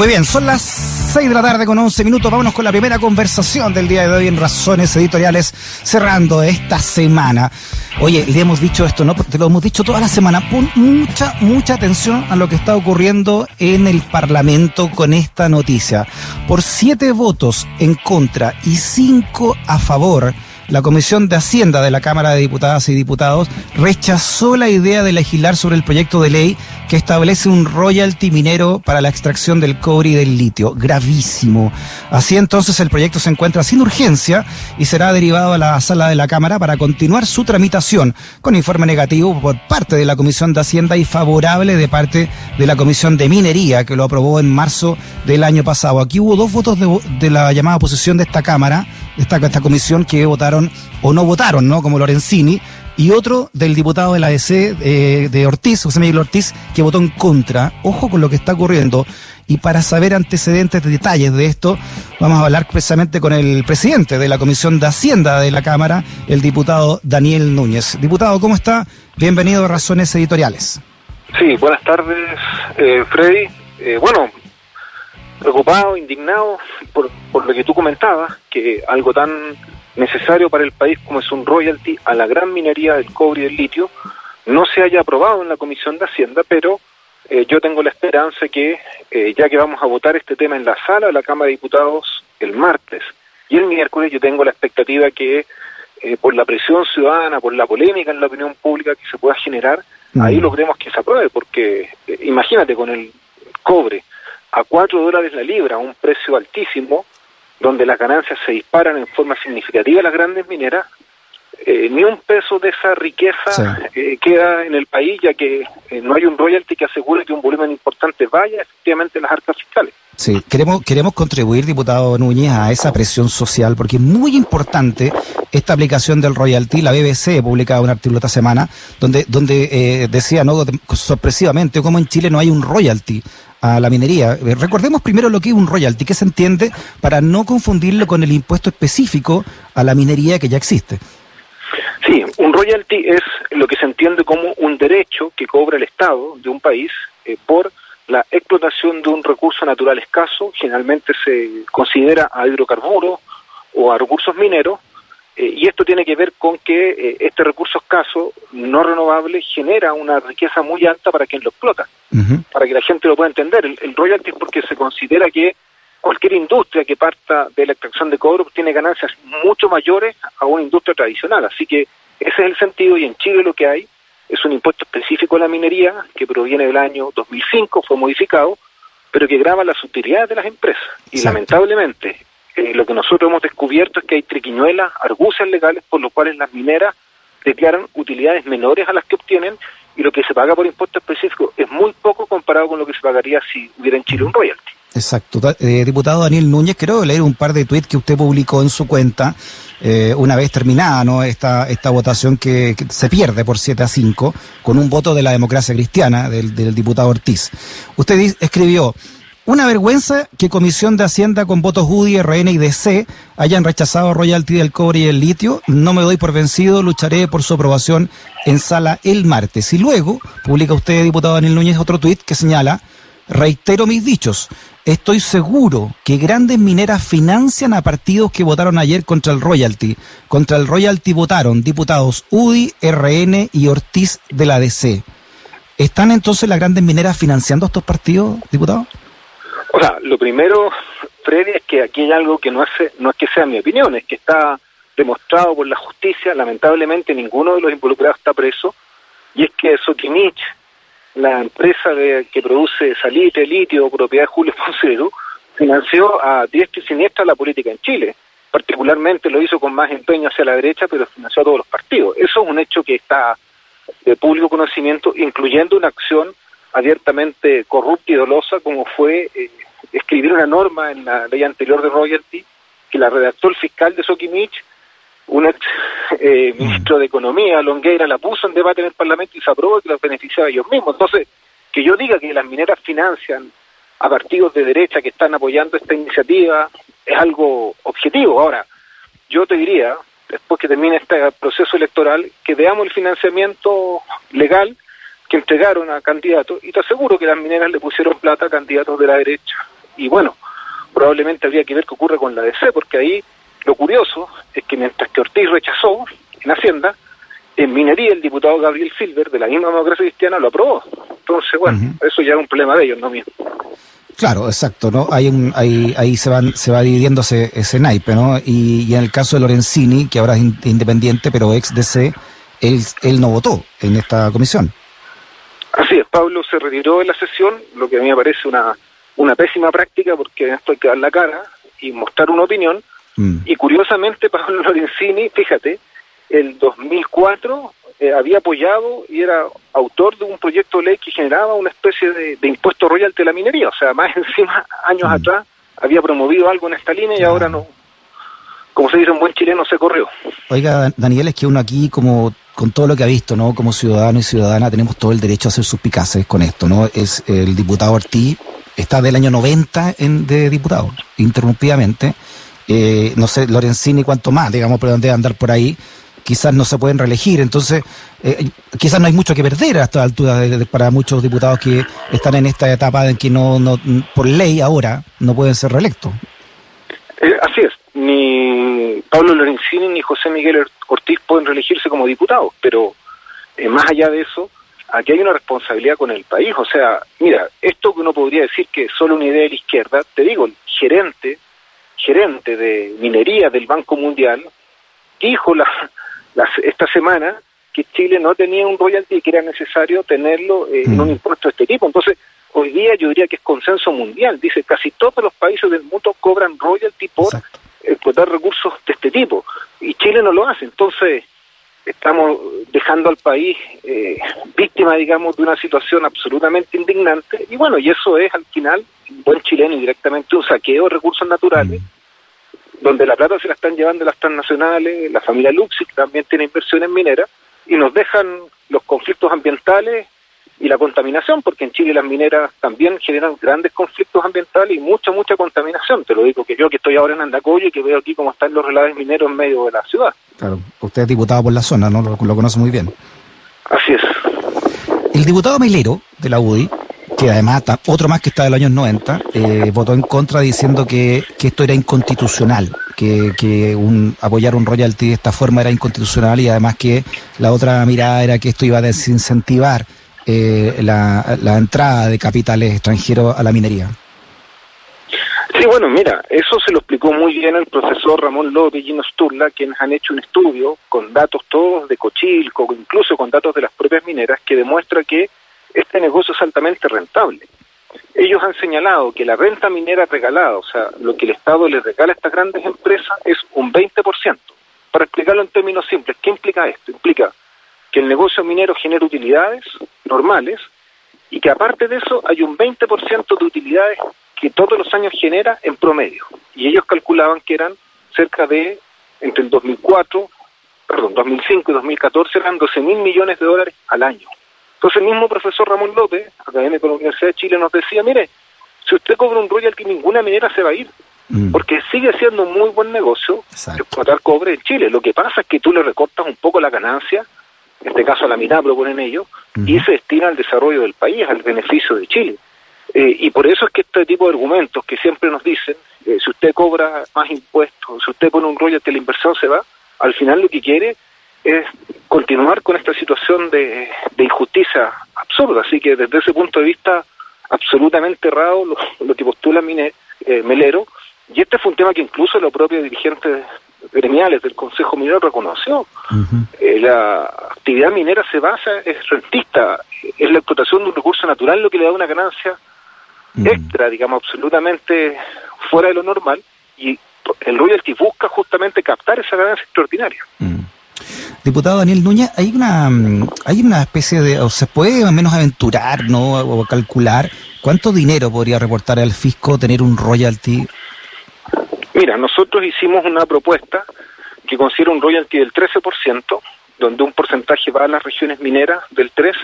Muy bien, son las 6 de la tarde con 11 minutos. Vámonos con la primera conversación del día de hoy en Razones Editoriales, cerrando esta semana. Oye, le hemos dicho esto, ¿no? Te lo hemos dicho toda la semana. Pon mucha, mucha atención a lo que está ocurriendo en el Parlamento con esta noticia. Por siete votos en contra y cinco a favor, la Comisión de Hacienda de la Cámara de Diputadas y Diputados rechazó la idea de legislar sobre el proyecto de ley que establece un royalty minero para la extracción del cobre y del litio. Gravísimo. Así entonces el proyecto se encuentra sin urgencia y será derivado a la sala de la Cámara para continuar su tramitación con informe negativo por parte de la Comisión de Hacienda y favorable de parte de la Comisión de Minería que lo aprobó en marzo del año pasado. Aquí hubo dos votos de, la llamada oposición de esta Cámara, esta, esta comisión que votaron o no votaron, ¿no? Como Lorenzini, y otro del diputado de la ADC eh, de Ortiz, José Miguel Ortiz, que votó en contra. Ojo con lo que está ocurriendo. Y para saber antecedentes, detalles de esto, vamos a hablar precisamente con el presidente de la Comisión de Hacienda de la Cámara, el diputado Daniel Núñez. Diputado, ¿cómo está? Bienvenido a Razones Editoriales. Sí, buenas tardes, eh, Freddy. Eh, bueno, preocupado, indignado por, por lo que tú comentabas, que algo tan necesario para el país como es un royalty a la gran minería del cobre y del litio, no se haya aprobado en la Comisión de Hacienda, pero eh, yo tengo la esperanza que, eh, ya que vamos a votar este tema en la sala de la Cámara de Diputados el martes y el miércoles, yo tengo la expectativa que eh, por la presión ciudadana, por la polémica en la opinión pública que se pueda generar, ahí logremos que se apruebe, porque imagínate con el cobre a cuatro dólares la libra, un precio altísimo, donde las ganancias se disparan en forma significativa. Las grandes mineras, eh, ni un peso de esa riqueza eh, queda en el país, ya que eh, no hay un royalty que asegure que un volumen importante vaya efectivamente a las arcas fiscales. Sí, queremos, queremos contribuir, diputado Núñez, a esa presión social, porque es muy importante esta aplicación del royalty. La BBC publicaba un artículo esta semana donde, donde decía, no sorpresivamente, cómo en Chile no hay un royalty a la minería. Eh, recordemos primero lo que es un royalty, que se entiende para no confundirlo con el impuesto específico a la minería que ya existe. Sí, un royalty es lo que se entiende como un derecho que cobra el Estado de un país eh, por la explotación de un recurso natural escaso, generalmente se considera a hidrocarburos o a recursos mineros, eh, y esto tiene que ver con que eh, este recurso escaso, no renovable, genera una riqueza muy alta para quien lo explota, para que la gente lo pueda entender. El, royalty es porque se considera que cualquier industria que parta de la extracción de cobre tiene ganancias mucho mayores a una industria tradicional. Así que ese es el sentido y en Chile lo que hay es un impuesto específico a la minería que proviene del año 2005, fue modificado, pero que graba las utilidades de las empresas. Y lamentablemente eh, lo que nosotros hemos descubierto es que hay triquiñuelas, argucias legales por los cuales las mineras declaran utilidades menores a las que obtienen y lo que se paga por impuesto específico es muy poco comparado con lo que se pagaría si hubiera en Chile un royalty. Exacto. Eh, diputado Daniel Núñez, quiero leer un par de tweets que usted publicó en su cuenta eh, una vez terminada ¿no? esta, esta votación que, se pierde por 7 a 5 con un voto de la democracia cristiana del, del diputado Ortiz. Usted escribió, una vergüenza que Comisión de Hacienda con votos UDI, RN y DC hayan rechazado royalty del cobre y el litio. No me doy por vencido, lucharé por su aprobación en sala el martes. Y luego publica usted, diputado Daniel Núñez, otro tuit que señala, reitero mis dichos, estoy seguro que grandes mineras financian a partidos que votaron ayer contra el royalty. Contra el royalty votaron diputados UDI, RN y Ortiz de la DC. ¿Están entonces las grandes mineras financiando a estos partidos, diputado? O sea, lo primero, Freddy, es que aquí hay algo que no, hace, no es que sea mi opinión, es que está demostrado por la justicia, lamentablemente ninguno de los involucrados está preso, y es que Sokimich, la empresa de, que produce salite, litio, propiedad de Julio Poncero, financió a diestra y siniestra la política en Chile. Particularmente lo hizo con más empeño hacia la derecha, pero financió a todos los partidos. Eso es un hecho que está de público conocimiento, incluyendo una acción abiertamente corrupta y dolosa como fue eh, escribir una norma en la ley anterior de royalty que la redactó el fiscal de Sokimich, un ex eh, mm. ministro de Economía, Longueira, la puso en debate en el Parlamento y se aprobó que los beneficiaba ellos mismos. Entonces, que yo diga que las mineras financian a partidos de derecha que están apoyando esta iniciativa es algo objetivo. Ahora, yo te diría, después que termine este proceso electoral, que veamos el financiamiento legal que entregaron a candidatos, y te aseguro que las mineras le pusieron plata a candidatos de la derecha y bueno, probablemente habría que ver qué ocurre con la DC, porque ahí lo curioso es que mientras que Ortiz rechazó en Hacienda, en minería el diputado Gabriel Silver de la misma democracia cristiana lo aprobó. Entonces, bueno, eso ya es un problema de ellos, no mío. Claro, exacto, ¿no? Hay un, hay, ahí se van, se va dividiendo ese, ese naipe, ¿no? Y, en el caso de Lorenzini, que ahora es independiente, pero ex DC, él, él no votó en esta comisión. Así es, Pablo se retiró de la sesión, lo que a mí me parece una, una pésima práctica, porque en esto hay que dar la cara y mostrar una opinión. Mm. Y curiosamente, Pablo Lorenzini, fíjate, el 2004 eh, había apoyado y era autor de un proyecto de ley que generaba una especie de, impuesto royal de la minería. O sea, más encima, años mm. atrás, había promovido algo en esta línea y ahora no, como se dice un buen chileno, se corrió. Oiga, Daniel, es que uno aquí, como con todo lo que ha visto, ¿no? Como ciudadano y ciudadana, tenemos todo el derecho a hacer suspicaces con esto, ¿no? Es el diputado Ortiz, está del año 90 en, de diputado, interrumpidamente. Eh, no sé, Lorenzini, cuánto más, digamos, pero dónde andar por ahí quizás no se pueden reelegir. Entonces, eh, quizás no hay mucho que perder a esta altura para muchos diputados que están en esta etapa en que no, no por ley ahora no pueden ser reelectos. Ni Pablo Lorenzini ni José Miguel Ortiz pueden reelegirse como diputados, pero eh, más allá de eso, aquí hay una responsabilidad con el país. O sea, mira, esto que uno podría decir que es solo una idea de la izquierda, te digo, el gerente, gerente de minería del Banco Mundial, dijo la, esta semana que Chile no tenía un royalty y que era necesario tenerlo eh, en un mm. impuesto de este tipo. Entonces, hoy día yo diría que es consenso mundial. Dice, casi todos los países del mundo cobran royalty por explotar recursos de este tipo. Y Chile no lo hace. Entonces, estamos dejando al país eh, víctima, digamos, de una situación absolutamente indignante. Y bueno, y eso es al final, buen chileno, directamente un saqueo de recursos naturales. Mm donde la plata se la están llevando las transnacionales, la familia Luxic también tiene inversiones mineras, y nos dejan los conflictos ambientales y la contaminación, porque en Chile las mineras también generan grandes conflictos ambientales y mucha, mucha contaminación. Te lo digo que yo que estoy ahora en Andacoyo y que veo aquí cómo están los relaves mineros en medio de la ciudad. Claro, usted es diputado por la zona, ¿no? Lo, lo conoce muy bien. Así es. El diputado Melero de la UDI que además otro más que está del años 90, eh, votó en contra diciendo que, esto era inconstitucional, que, que un, apoyar un royalty de esta forma era inconstitucional y además que la otra mirada era que esto iba a desincentivar eh, la, la entrada de capitales extranjeros a la minería. Sí, bueno, mira, eso se lo explicó muy bien el profesor Ramón López y Gino Sturla, quienes han hecho un estudio con datos todos de Cochilco, incluso con datos de las propias mineras, que demuestra que este negocio es altamente rentable. Ellos han señalado que la renta minera regalada, o sea, lo que el Estado les regala a estas grandes empresas, es un 20%. Para explicarlo en términos simples, ¿qué implica esto? Implica que el negocio minero genera utilidades normales y que aparte de eso hay un 20% de utilidades que todos los años genera en promedio. Y ellos calculaban que eran cerca de, entre el 2004, perdón, 2005 y 2014, eran 12 mil millones de dólares al año. Entonces el mismo profesor Ramón López, académico de la Universidad de Chile, nos decía, mire, si usted cobra un royalty, ninguna minera se va a ir, mm. porque sigue siendo un muy buen negocio explotar cobre en Chile. Lo que pasa es que tú le recortas un poco la ganancia, en este caso a la mina proponen ellos, y se destina al desarrollo del país, al beneficio de Chile. Eh, y por eso es que este tipo de argumentos que siempre nos dicen, eh, si usted cobra más impuestos, si usted pone un royalty, la inversión se va, al final lo que quiere es continuar con esta situación de, injusticia absurda. Así que desde ese punto de vista, absolutamente errado lo, que postula Mine, eh, Melero. Y este fue un tema que incluso los propios dirigentes gremiales del Consejo Minero reconoció. Eh, la actividad minera se basa, es rentista, es la explotación de un recurso natural lo que le da una ganancia extra, digamos, absolutamente fuera de lo normal, y el royalty busca justamente captar esa ganancia extraordinaria. Diputado Daniel Núñez, hay una, mm, hay una especie de, o se puede al menos aventurar, ¿no? O calcular cuánto dinero podría reportar al fisco tener un royalty. Mira, nosotros hicimos una propuesta que considera un royalty del 13%, donde un porcentaje va a las regiones mineras del 3%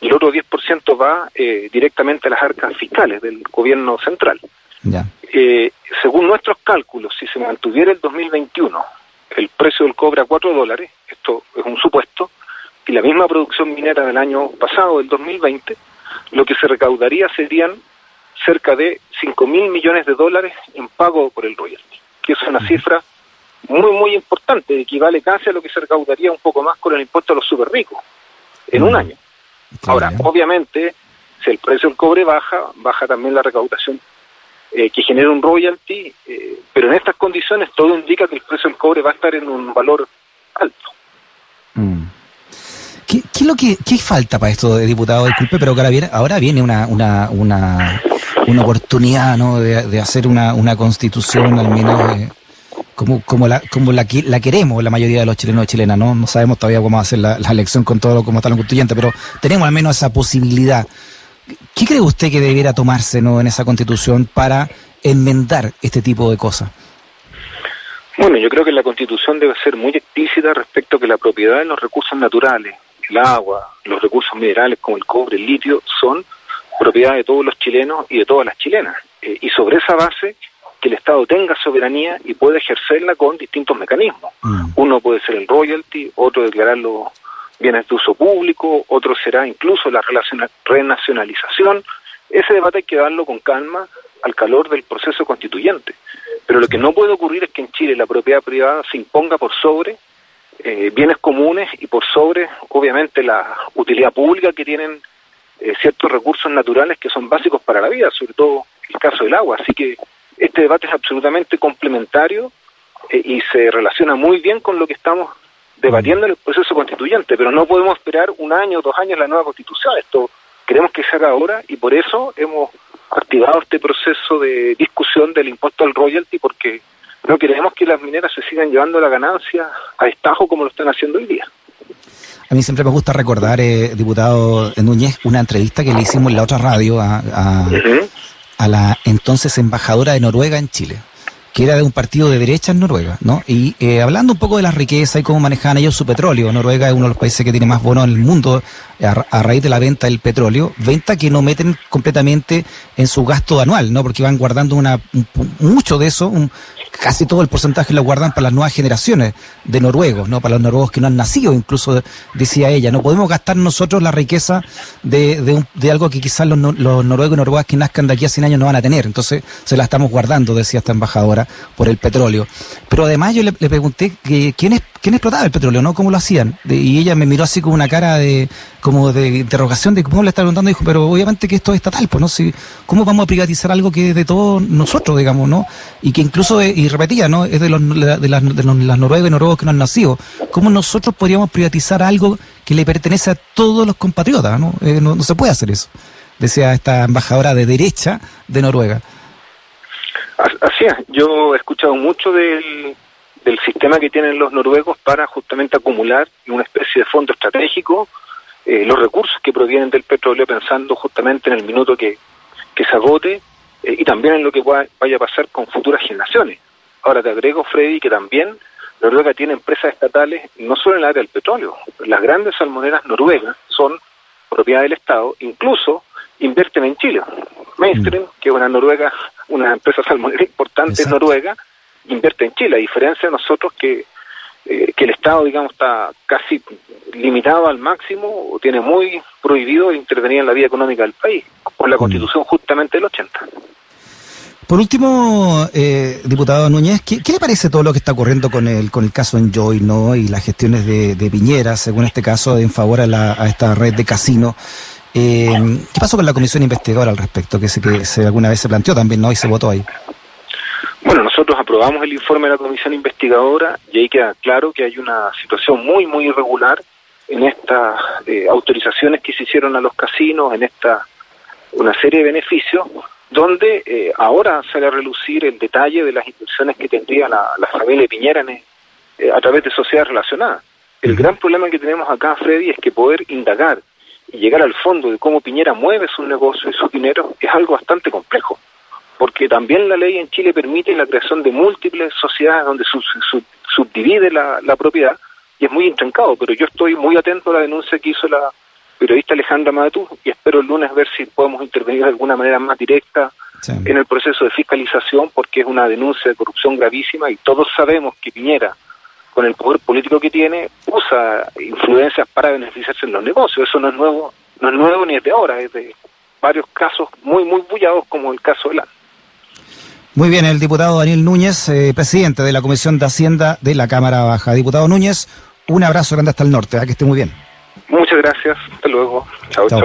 y el otro 10% va eh, directamente a las arcas fiscales del gobierno central. Ya. Eh, según nuestros cálculos, si se mantuviera el 2021 el precio del cobre a 4 dólares, esto es un supuesto, y la misma producción minera del año pasado, del 2020, lo que se recaudaría serían cerca de 5 mil millones de dólares en pago por el royalty, que es una cifra muy, muy importante, equivale casi a lo que se recaudaría un poco más con el impuesto a los super ricos en un año. Ahora, obviamente, si el precio del cobre baja, baja también la recaudación eh, que genera un royalty, eh, pero en estas condiciones todo indica que el precio del cobre va a estar en un valor alto. Mm. ¿Qué, qué, lo que, ¿Qué falta para esto, diputado? Disculpe, pero ahora viene, ahora viene una, una, una, una oportunidad ¿no? de, de hacer una, una constitución al menos eh, como, como, la, como la, la queremos la mayoría de los chilenos y chilenas. ¿no? no sabemos todavía cómo va a ser la, la elección con todo como está los constituyente, pero tenemos al menos esa posibilidad. ¿Qué cree usted que debiera tomarse ¿no? en esa constitución para enmendar este tipo de cosas? Bueno, yo creo que la constitución debe ser muy explícita respecto a que la propiedad de los recursos naturales, el agua, los recursos minerales como el cobre, el litio, son propiedad de todos los chilenos y de todas las chilenas. Eh, y sobre esa base, que el Estado tenga soberanía y pueda ejercerla con distintos mecanismos. Mm. Uno puede ser el royalty, otro declarar los bienes de uso público, otro será incluso la renacionalización. Ese debate hay que darlo con calma al calor del proceso constituyente. Pero lo que no puede ocurrir es que en Chile la propiedad privada se imponga por sobre eh, bienes comunes y por sobre, obviamente, la utilidad pública que tienen eh, ciertos recursos naturales que son básicos para la vida, sobre todo el caso del agua. Así que este debate es absolutamente complementario eh, y se relaciona muy bien con lo que estamos debatiendo en el proceso constituyente, pero no podemos esperar un año o dos años la nueva constitución. Esto queremos que se haga ahora y por eso hemos activado este proceso de discusión del impuesto al royalty porque no queremos que las mineras se sigan llevando la ganancia a estajo como lo están haciendo hoy día. A mí siempre me gusta recordar, eh, diputado Núñez, una entrevista que le hicimos en la otra radio a, a, la entonces embajadora de Noruega en Chile que era de un partido de derecha en Noruega, ¿no? Y eh, hablando un poco de la riqueza y cómo manejaban ellos su petróleo, Noruega es uno de los países que tiene más bonos en el mundo a, raíz de la venta del petróleo, venta que no meten completamente en su gasto anual, ¿no? Porque van guardando una mucho de eso, un, casi todo el porcentaje lo guardan para las nuevas generaciones de noruegos, ¿no? Para los noruegos que no han nacido, incluso decía ella, no podemos gastar nosotros la riqueza de, de, de algo que quizás los, los, noruegos y noruegas que nazcan de aquí a 100 años no van a tener, entonces se la estamos guardando, decía esta embajadora, por el petróleo. Pero además yo le, pregunté que, quién es quién explotaba el petróleo, ¿no? ¿Cómo lo hacían? y ella me miró así con una cara de como de interrogación de cómo le está preguntando, dijo, pero obviamente que esto es estatal, pues no si, ¿cómo vamos a privatizar algo que es de todos nosotros, digamos, ¿no? Y que incluso, y repetía, ¿no? Es de los de las, de los, las noruegos y noruegos que no han nacido. ¿Cómo nosotros podríamos privatizar algo que le pertenece a todos los compatriotas, ¿no? Eh, no, no se puede hacer eso, decía esta embajadora de derecha de Noruega. Así es, yo he escuchado mucho del del sistema que tienen los noruegos para justamente acumular en una especie de fondo estratégico eh, los recursos que provienen del petróleo pensando justamente en el minuto que, que se agote eh, y también en lo que vaya a pasar con futuras generaciones. Ahora te agrego, Freddy, que también Noruega tiene empresas estatales no solo en el área del petróleo. Las grandes salmoneras noruegas son propiedad del Estado, incluso invierten en Chile. Mainstream, mm. que es una Noruega, una empresa salmonera importante en Noruega, invierte en Chile, a diferencia de nosotros que, eh, que el Estado, digamos, está casi limitado al máximo o tiene muy prohibido intervenir en la vida económica del país, por la mm. Constitución justamente del 80. Por último, eh, diputado Núñez, ¿qué, le parece todo lo que está ocurriendo con el con el caso Enjoy, no, y las gestiones de, de Piñera, según este caso, en favor a, la, a esta red de casino? Eh, ¿Qué pasó con la comisión investigadora al respecto, que, se, que se, alguna vez se planteó también, no, y se votó ahí? Bueno, nosotros aprobamos el informe de la comisión investigadora y ahí queda claro que hay una situación muy, muy irregular en estas eh, autorizaciones que se hicieron a los casinos, en esta una serie de beneficios, donde eh, ahora sale a relucir el detalle de las inversiones que tendría la, la familia Piñera eh, a través de sociedades relacionadas. El gran problema que tenemos acá, Freddy, es que poder indagar y llegar al fondo de cómo Piñera mueve su negocio y su dinero es algo bastante complejo porque también la ley en Chile permite la creación de múltiples sociedades donde se subdivide la, propiedad y es muy intrincado, pero yo estoy muy atento a la denuncia que hizo la periodista Alejandra Matú y espero el lunes ver si podemos intervenir de alguna manera más directa en el proceso de fiscalización porque es una denuncia de corrupción gravísima y todos sabemos que Piñera, con el poder político que tiene, usa influencias para beneficiarse en los negocios. Eso no es nuevo, no es nuevo ni es de ahora, es de varios casos muy, muy bullados como el caso de la Muy bien, el diputado Daniel Núñez, eh, presidente de la Comisión de Hacienda de la Cámara Baja. Diputado Núñez, un abrazo grande hasta el norte, ¿eh? que esté muy bien. Muchas gracias, hasta luego. Chao, chao.